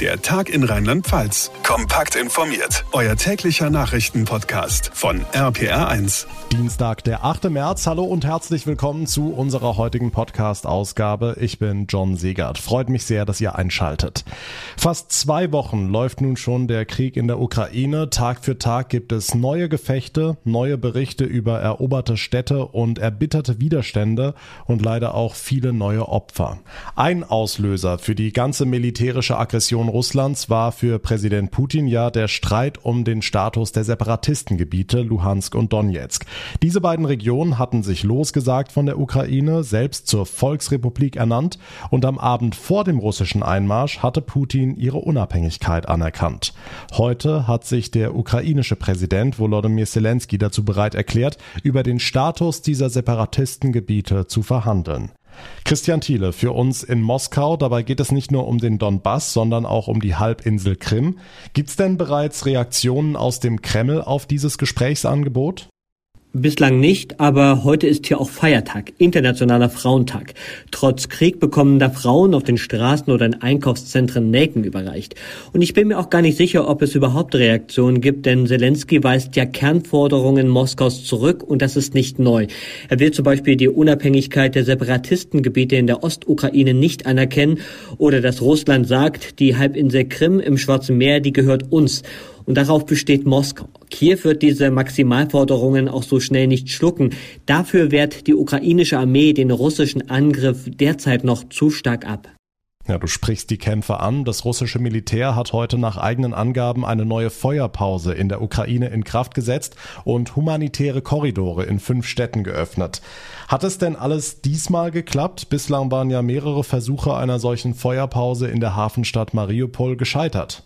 Der Tag in Rheinland-Pfalz. Kompakt informiert. Euer täglicher Nachrichtenpodcast von RPR1. Dienstag, der 8. März. Hallo und herzlich willkommen zu unserer heutigen Podcast-Ausgabe. Ich bin John Segert. Freut mich sehr, dass ihr einschaltet. Fast zwei Wochen läuft nun schon der Krieg in der Ukraine. Tag für Tag gibt es neue Gefechte, neue Berichte über eroberte Städte und erbitterte Widerstände und leider auch viele neue Opfer. Ein Auslöser für die ganze militärische Aggression Invasion Russlands war für Präsident Putin ja der Streit um den Status der Separatistengebiete Luhansk und Donetsk. Diese beiden Regionen hatten sich losgesagt von der Ukraine, selbst zur Volksrepublik ernannt und am Abend vor dem russischen Einmarsch hatte Putin ihre Unabhängigkeit anerkannt. Heute hat sich der ukrainische Präsident Volodymyr Zelensky dazu bereit erklärt, über den Status dieser Separatistengebiete zu verhandeln. Christian Thiele für uns in Moskau. Dabei geht es nicht nur um den Donbass, sondern auch um die Halbinsel Krim. Gibt es denn bereits Reaktionen aus dem Kreml auf dieses Gesprächsangebot? Bislang nicht, aber heute ist hier auch Feiertag, Internationaler Frauentag. Trotz Krieg bekommen da Frauen auf den Straßen oder in Einkaufszentren Nelken überreicht. Und ich bin mir auch gar nicht sicher, ob es überhaupt Reaktionen gibt, denn Zelensky weist ja Kernforderungen Moskaus zurück und das ist nicht neu. Er will zum Beispiel die Unabhängigkeit der Separatistengebiete in der Ostukraine nicht anerkennen oder dass Russland sagt, die Halbinsel Krim im Schwarzen Meer, die gehört uns. Und darauf besteht Moskau. Kiew wird diese Maximalforderungen auch so schnell nicht schlucken. Dafür wehrt die ukrainische Armee den russischen Angriff derzeit noch zu stark ab. Ja, du sprichst die Kämpfe an. Das russische Militär hat heute nach eigenen Angaben eine neue Feuerpause in der Ukraine in Kraft gesetzt und humanitäre Korridore in fünf Städten geöffnet. Hat es denn alles diesmal geklappt? Bislang waren ja mehrere Versuche einer solchen Feuerpause in der Hafenstadt Mariupol gescheitert.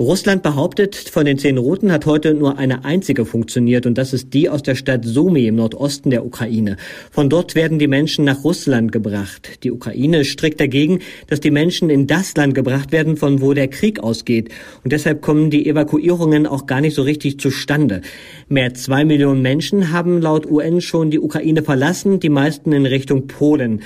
Russland behauptet, von den zehn Routen hat heute nur eine einzige funktioniert und das ist die aus der Stadt Sumy im Nordosten der Ukraine. Von dort werden die Menschen nach Russland gebracht. Die Ukraine strikt dagegen, dass die Menschen in das Land gebracht werden, von wo der Krieg ausgeht. Und deshalb kommen die Evakuierungen auch gar nicht so richtig zustande. Mehr zwei Millionen Menschen haben laut UN schon die Ukraine verlassen, die meisten in Richtung Polen.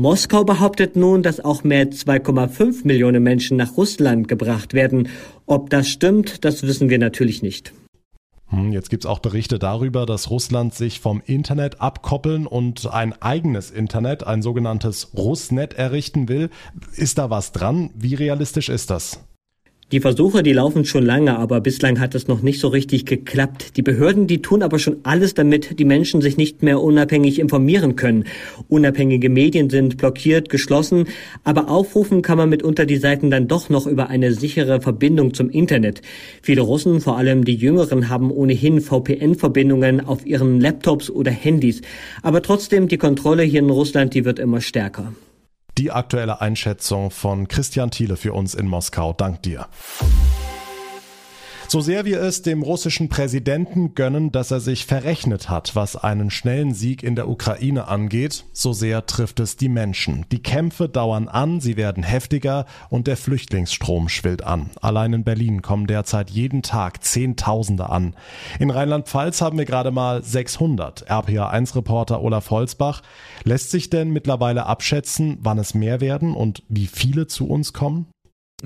Moskau behauptet nun, dass auch mehr 2,5 Millionen Menschen nach Russland gebracht werden. Ob das stimmt, das wissen wir natürlich nicht. Hm, jetzt gibt's auch Berichte darüber, dass Russland sich vom Internet abkoppeln und ein eigenes Internet, ein sogenanntes Russnet errichten will. Ist da was dran? Wie realistisch ist das? Die Versuche, die laufen schon lange, aber bislang hat es noch nicht so richtig geklappt. Die Behörden, die tun aber schon alles, damit die Menschen sich nicht mehr unabhängig informieren können. Unabhängige Medien sind blockiert, geschlossen, aber aufrufen kann man mitunter die Seiten dann doch noch über eine sichere Verbindung zum Internet. Viele Russen, vor allem die Jüngeren, haben ohnehin VPN-Verbindungen auf ihren Laptops oder Handys. Aber trotzdem, die Kontrolle hier in Russland, die wird immer stärker. Die aktuelle Einschätzung von Christian Thiele für uns in Moskau. Dank dir. So sehr wir es dem russischen Präsidenten gönnen, dass er sich verrechnet hat, was einen schnellen Sieg in der Ukraine angeht, so sehr trifft es die Menschen. Die Kämpfe dauern an, sie werden heftiger und der Flüchtlingsstrom schwillt an. Allein in Berlin kommen derzeit jeden Tag Zehntausende an. In Rheinland-Pfalz haben wir gerade mal 600. RPA1-Reporter Olaf Holzbach. Lässt sich denn mittlerweile abschätzen, wann es mehr werden und wie viele zu uns kommen?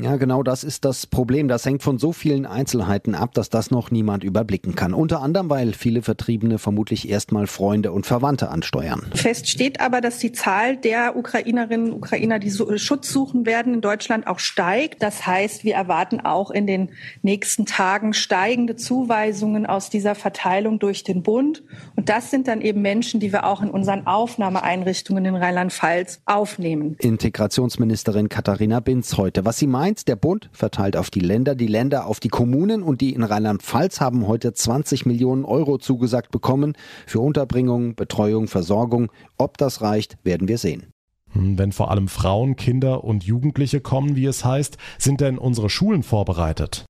Ja, genau das ist das Problem. Das hängt von so vielen Einzelheiten ab, dass das noch niemand überblicken kann. Unter anderem, weil viele Vertriebene vermutlich erstmal Freunde und Verwandte ansteuern. Fest steht aber, dass die Zahl der Ukrainerinnen und Ukrainer, die Schutz suchen werden in Deutschland, auch steigt. Das heißt, wir erwarten auch in den nächsten Tagen steigende Zuweisungen aus dieser Verteilung durch den Bund. Und das sind dann eben Menschen, die wir auch in unseren Aufnahmeeinrichtungen in Rheinland-Pfalz aufnehmen. Integrationsministerin Katharina Binz heute. Was sie meint, Mainz, der Bund verteilt auf die Länder, die Länder auf die Kommunen und die in Rheinland-Pfalz haben heute 20 Millionen Euro zugesagt bekommen für Unterbringung, Betreuung, Versorgung. Ob das reicht, werden wir sehen. Hm, wenn vor allem Frauen, Kinder und Jugendliche kommen, wie es heißt, sind denn unsere Schulen vorbereitet?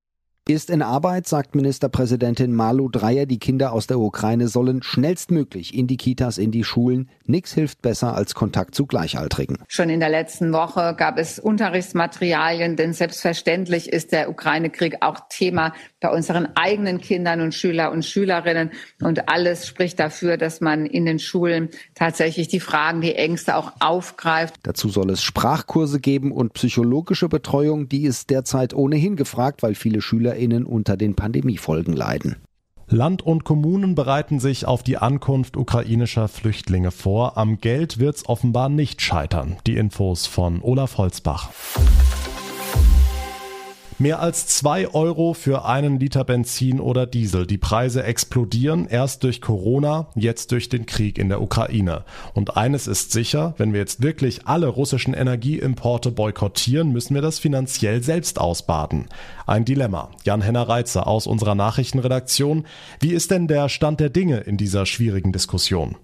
Ist in Arbeit, sagt Ministerpräsidentin Malu Dreyer, die Kinder aus der Ukraine sollen schnellstmöglich in die Kitas, in die Schulen. Nichts hilft besser als Kontakt zu Gleichaltrigen. Schon in der letzten Woche gab es Unterrichtsmaterialien, denn selbstverständlich ist der Ukraine-Krieg auch Thema bei unseren eigenen Kindern und Schüler und Schülerinnen. Und alles spricht dafür, dass man in den Schulen tatsächlich die Fragen, die Ängste auch aufgreift. Dazu soll es Sprachkurse geben und psychologische Betreuung, die ist derzeit ohnehin gefragt, weil viele SchülerInnen unter den Pandemiefolgen leiden. Land und Kommunen bereiten sich auf die Ankunft ukrainischer Flüchtlinge vor. Am Geld wird's offenbar nicht scheitern. Die Infos von Olaf Holzbach. Mehr als zwei Euro für einen Liter Benzin oder Diesel. Die Preise explodieren erst durch Corona, jetzt durch den Krieg in der Ukraine. Und eines ist sicher, wenn wir jetzt wirklich alle russischen Energieimporte boykottieren, müssen wir das finanziell selbst ausbaden. Ein Dilemma. Jan-Henner Reitzer aus unserer Nachrichtenredaktion. Wie ist denn der Stand der Dinge in dieser schwierigen Diskussion?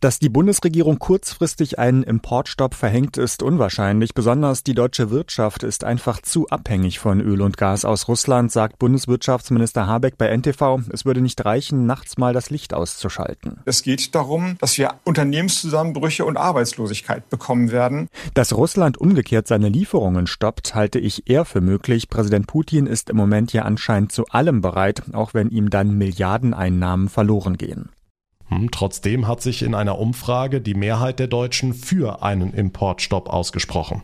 Dass die Bundesregierung kurzfristig einen Importstopp verhängt, ist unwahrscheinlich. Besonders die deutsche Wirtschaft ist einfach zu abhängig von Öl und Gas aus Russland, sagt Bundeswirtschaftsminister Habeck bei NTV. Es würde nicht reichen, nachts mal das Licht auszuschalten. Es geht darum, dass wir Unternehmenszusammenbrüche und Arbeitslosigkeit bekommen werden. Dass Russland umgekehrt seine Lieferungen stoppt, halte ich eher für möglich. Präsident Putin ist im Moment ja anscheinend zu allem bereit, auch wenn ihm dann Milliardeneinnahmen verloren gehen. Hm, trotzdem hat sich in einer Umfrage die Mehrheit der Deutschen für einen Importstopp ausgesprochen.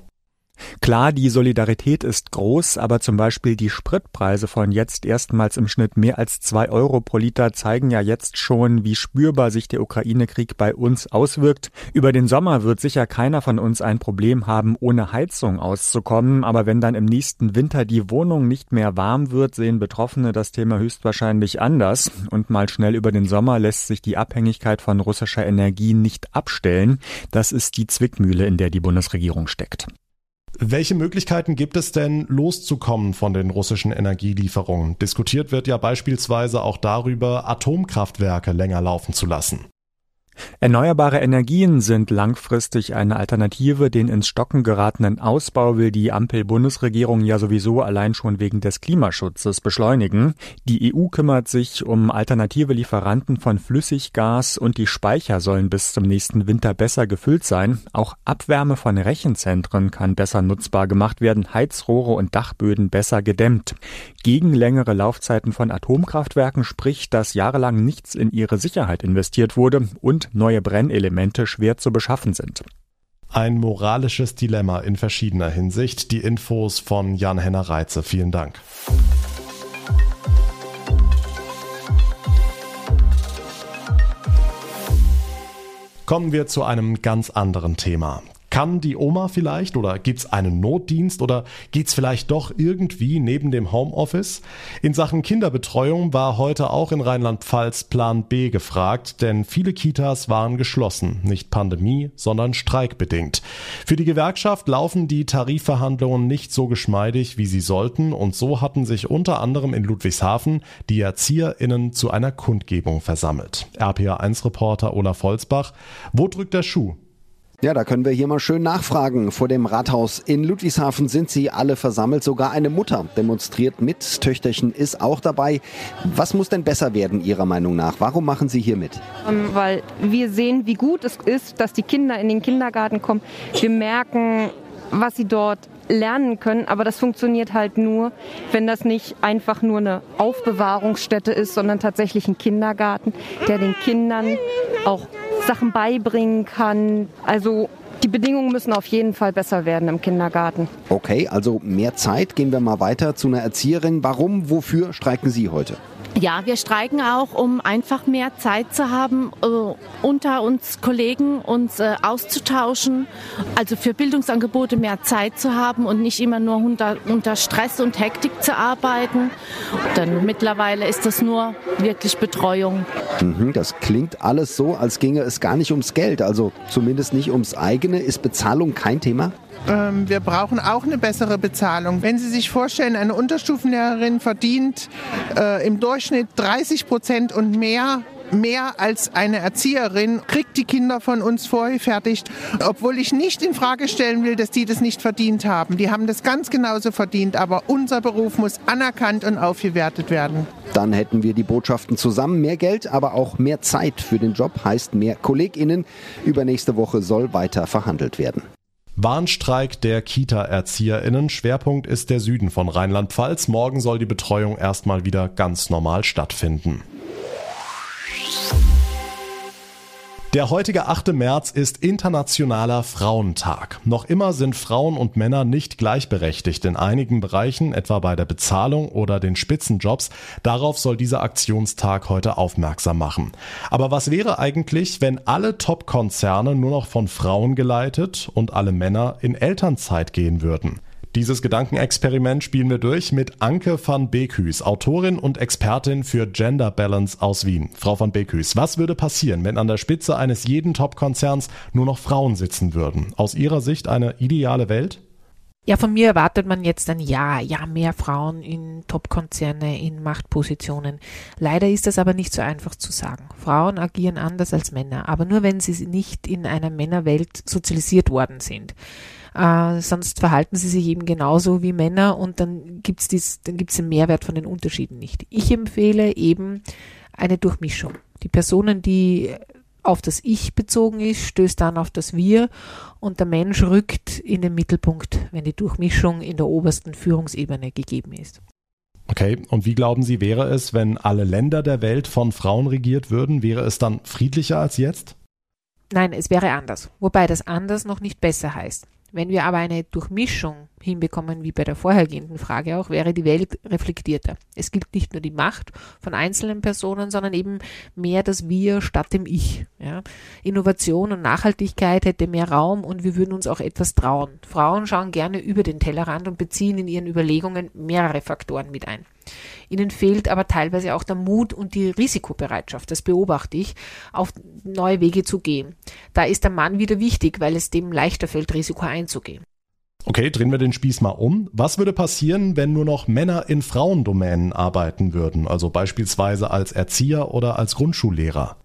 Klar, die Solidarität ist groß, aber zum Beispiel die Spritpreise von jetzt erstmals im Schnitt mehr als zwei Euro pro Liter zeigen ja jetzt schon, wie spürbar sich der Ukraine-Krieg bei uns auswirkt. Über den Sommer wird sicher keiner von uns ein Problem haben, ohne Heizung auszukommen, aber wenn dann im nächsten Winter die Wohnung nicht mehr warm wird, sehen Betroffene das Thema höchstwahrscheinlich anders. Und mal schnell über den Sommer lässt sich die Abhängigkeit von russischer Energie nicht abstellen. Das ist die Zwickmühle, in der die Bundesregierung steckt. Welche Möglichkeiten gibt es denn, loszukommen von den russischen Energielieferungen? Diskutiert wird ja beispielsweise auch darüber, Atomkraftwerke länger laufen zu lassen. Erneuerbare Energien sind langfristig eine Alternative. Den ins Stocken geratenen Ausbau will die Ampel-Bundesregierung ja sowieso allein schon wegen des Klimaschutzes beschleunigen. Die EU kümmert sich um alternative Lieferanten von Flüssiggas und die Speicher sollen bis zum nächsten Winter besser gefüllt sein. Auch Abwärme von Rechenzentren kann besser nutzbar gemacht werden, Heizrohre und Dachböden besser gedämmt. Gegen längere Laufzeiten von Atomkraftwerken spricht, dass jahrelang nichts in ihre Sicherheit investiert wurde und neue Brennelemente schwer zu beschaffen sind. Ein moralisches Dilemma in verschiedener Hinsicht. Die Infos von Jan-Henner Reitze. Vielen Dank. Kommen wir zu einem ganz anderen Thema. Kann die Oma vielleicht oder gibt es einen Notdienst oder geht es vielleicht doch irgendwie neben dem Homeoffice? In Sachen Kinderbetreuung war heute auch in Rheinland-Pfalz Plan B gefragt, denn viele Kitas waren geschlossen, nicht Pandemie, sondern streikbedingt. Für die Gewerkschaft laufen die Tarifverhandlungen nicht so geschmeidig, wie sie sollten und so hatten sich unter anderem in Ludwigshafen die ErzieherInnen zu einer Kundgebung versammelt. RPA1-Reporter Olaf Holzbach, wo drückt der Schuh? Ja, da können wir hier mal schön nachfragen. Vor dem Rathaus in Ludwigshafen sind sie alle versammelt. Sogar eine Mutter demonstriert mit. Töchterchen ist auch dabei. Was muss denn besser werden Ihrer Meinung nach? Warum machen Sie hier mit? Ähm, weil wir sehen, wie gut es ist, dass die Kinder in den Kindergarten kommen. Wir merken, was sie dort lernen können, aber das funktioniert halt nur, wenn das nicht einfach nur eine Aufbewahrungsstätte ist, sondern tatsächlich ein Kindergarten, der den Kindern auch Sachen beibringen kann. Also die Bedingungen müssen auf jeden Fall besser werden im Kindergarten. Okay, also mehr Zeit. Gehen wir mal weiter zu einer Erzieherin. Warum, wofür streiken Sie heute? Ja, wir streiken auch, um einfach mehr Zeit zu haben, äh, unter uns Kollegen uns äh, auszutauschen, also für Bildungsangebote mehr Zeit zu haben und nicht immer nur unter, unter Stress und Hektik zu arbeiten. Denn mittlerweile ist das nur wirklich Betreuung. Mhm, das klingt alles so, als ginge es gar nicht ums Geld, also zumindest nicht ums eigene. Ist Bezahlung kein Thema? Ähm, wir brauchen auch eine bessere Bezahlung. Wenn Sie sich vorstellen, eine Unterstufenlehrerin verdient äh, im Durchschnitt 30 Prozent und mehr mehr als eine Erzieherin, kriegt die Kinder von uns vorgefertigt, obwohl ich nicht in Frage stellen will, dass die das nicht verdient haben. Die haben das ganz genauso verdient, aber unser Beruf muss anerkannt und aufgewertet werden. Dann hätten wir die Botschaften zusammen. Mehr Geld, aber auch mehr Zeit für den Job heißt mehr KollegInnen. Übernächste Woche soll weiter verhandelt werden. Warnstreik der Kita-ErzieherInnen. Schwerpunkt ist der Süden von Rheinland-Pfalz. Morgen soll die Betreuung erstmal wieder ganz normal stattfinden. Der heutige 8. März ist Internationaler Frauentag. Noch immer sind Frauen und Männer nicht gleichberechtigt in einigen Bereichen, etwa bei der Bezahlung oder den Spitzenjobs. Darauf soll dieser Aktionstag heute aufmerksam machen. Aber was wäre eigentlich, wenn alle Top-Konzerne nur noch von Frauen geleitet und alle Männer in Elternzeit gehen würden? Dieses Gedankenexperiment spielen wir durch mit Anke van Beekhuis, Autorin und Expertin für Gender Balance aus Wien. Frau van Beekhuis, was würde passieren, wenn an der Spitze eines jeden Top-Konzerns nur noch Frauen sitzen würden? Aus Ihrer Sicht eine ideale Welt? Ja, von mir erwartet man jetzt ein Ja, ja, mehr Frauen in Top-Konzerne, in Machtpositionen. Leider ist das aber nicht so einfach zu sagen. Frauen agieren anders als Männer, aber nur wenn sie nicht in einer Männerwelt sozialisiert worden sind. Äh, sonst verhalten sie sich eben genauso wie Männer und dann gibt's dies, dann gibt's den Mehrwert von den Unterschieden nicht. Ich empfehle eben eine Durchmischung. Die Personen, die auf das Ich bezogen ist, stößt dann auf das Wir und der Mensch rückt in den Mittelpunkt, wenn die Durchmischung in der obersten Führungsebene gegeben ist. Okay, und wie glauben Sie, wäre es, wenn alle Länder der Welt von Frauen regiert würden? Wäre es dann friedlicher als jetzt? Nein, es wäre anders. Wobei das anders noch nicht besser heißt. Wenn wir aber eine Durchmischung hinbekommen, wie bei der vorhergehenden Frage auch, wäre die Welt reflektierter. Es gilt nicht nur die Macht von einzelnen Personen, sondern eben mehr das Wir statt dem Ich. Ja. Innovation und Nachhaltigkeit hätte mehr Raum und wir würden uns auch etwas trauen. Frauen schauen gerne über den Tellerrand und beziehen in ihren Überlegungen mehrere Faktoren mit ein. Ihnen fehlt aber teilweise auch der Mut und die Risikobereitschaft, das beobachte ich, auf neue Wege zu gehen. Da ist der Mann wieder wichtig, weil es dem leichter fällt, Risiko einzugehen. Okay, drehen wir den Spieß mal um. Was würde passieren, wenn nur noch Männer in Frauendomänen arbeiten würden, also beispielsweise als Erzieher oder als Grundschullehrer?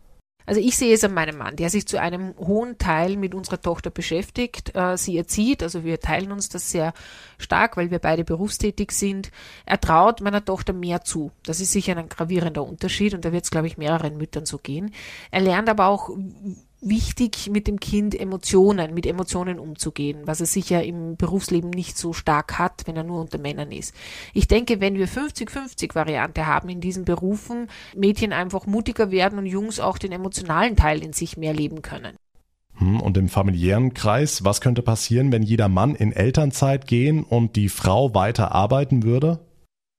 Also ich sehe es an meinem Mann, der sich zu einem hohen Teil mit unserer Tochter beschäftigt, äh, sie erzieht, also wir teilen uns das sehr stark, weil wir beide berufstätig sind. Er traut meiner Tochter mehr zu. Das ist sicher ein gravierender Unterschied und da wird es, glaube ich, mehreren Müttern so gehen. Er lernt aber auch wichtig, mit dem Kind Emotionen, mit Emotionen umzugehen, was er sicher im Berufsleben nicht so stark hat, wenn er nur unter Männern ist. Ich denke, wenn wir 50-50 Variante haben in diesen Berufen, Mädchen einfach mutiger werden und Jungs auch den emotionalen Teil in sich mehr leben können. Hm, und im familiären Kreis, was könnte passieren, wenn jeder Mann in Elternzeit gehen und die Frau weiter arbeiten würde?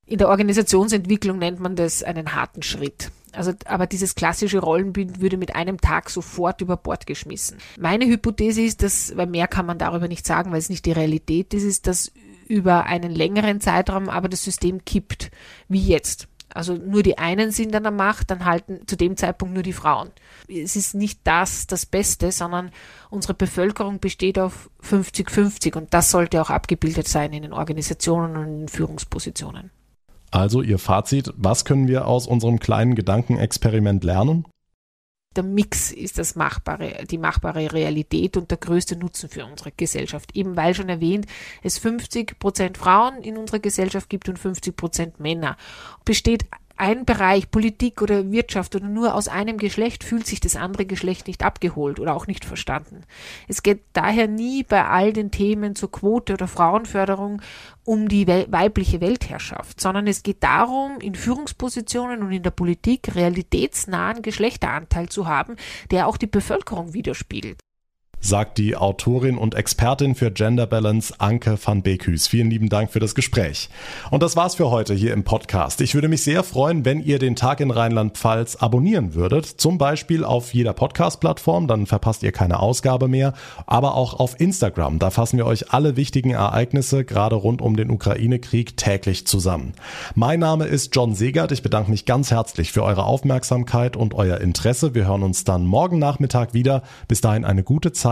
In der Organisationsentwicklung nennt man das einen harten Schritt. Also, aber dieses klassische Rollenbild würde mit einem Tag sofort über Bord geschmissen. Meine Hypothese ist, dass, weil mehr kann man darüber nicht sagen, weil es nicht die Realität ist, ist, dass über einen längeren Zeitraum aber das System kippt, wie jetzt. Also nur die einen sind an der Macht, dann halten zu dem Zeitpunkt nur die Frauen. Es ist nicht das das Beste, sondern unsere Bevölkerung besteht auf 50-50 und das sollte auch abgebildet sein in den Organisationen und in den Führungspositionen. Also Ihr Fazit, was können wir aus unserem kleinen Gedankenexperiment lernen? Der Mix ist das machbare, die machbare Realität und der größte Nutzen für unsere Gesellschaft. Eben weil schon erwähnt, es 50 Prozent Frauen in unserer Gesellschaft gibt und 50 Prozent Männer. Besteht ein Bereich, Politik oder Wirtschaft oder nur aus einem Geschlecht, fühlt sich das andere Geschlecht nicht abgeholt oder auch nicht verstanden. Es geht daher nie bei all den Themen zur Quote oder Frauenförderung um die weibliche Weltherrschaft, sondern es geht darum, in Führungspositionen und in der Politik realitätsnahen Geschlechteranteil zu haben, der auch die Bevölkerung widerspiegelt sagt die Autorin und Expertin für Gender Balance Anke van Beekhuis. Vielen lieben Dank für das Gespräch. Und das war's für heute hier im Podcast. Ich würde mich sehr freuen, wenn ihr den Tag in Rheinland-Pfalz abonnieren würdet. Zum Beispiel auf jeder Podcast-Plattform, dann verpasst ihr keine Ausgabe mehr. Aber auch auf Instagram. Da fassen wir euch alle wichtigen Ereignisse, gerade rund um den Ukraine-Krieg, täglich zusammen. Mein Name ist John Segert. Ich bedanke mich ganz herzlich für eure Aufmerksamkeit und euer Interesse. Wir hören uns dann morgen Nachmittag wieder. Bis dahin eine gute Zeit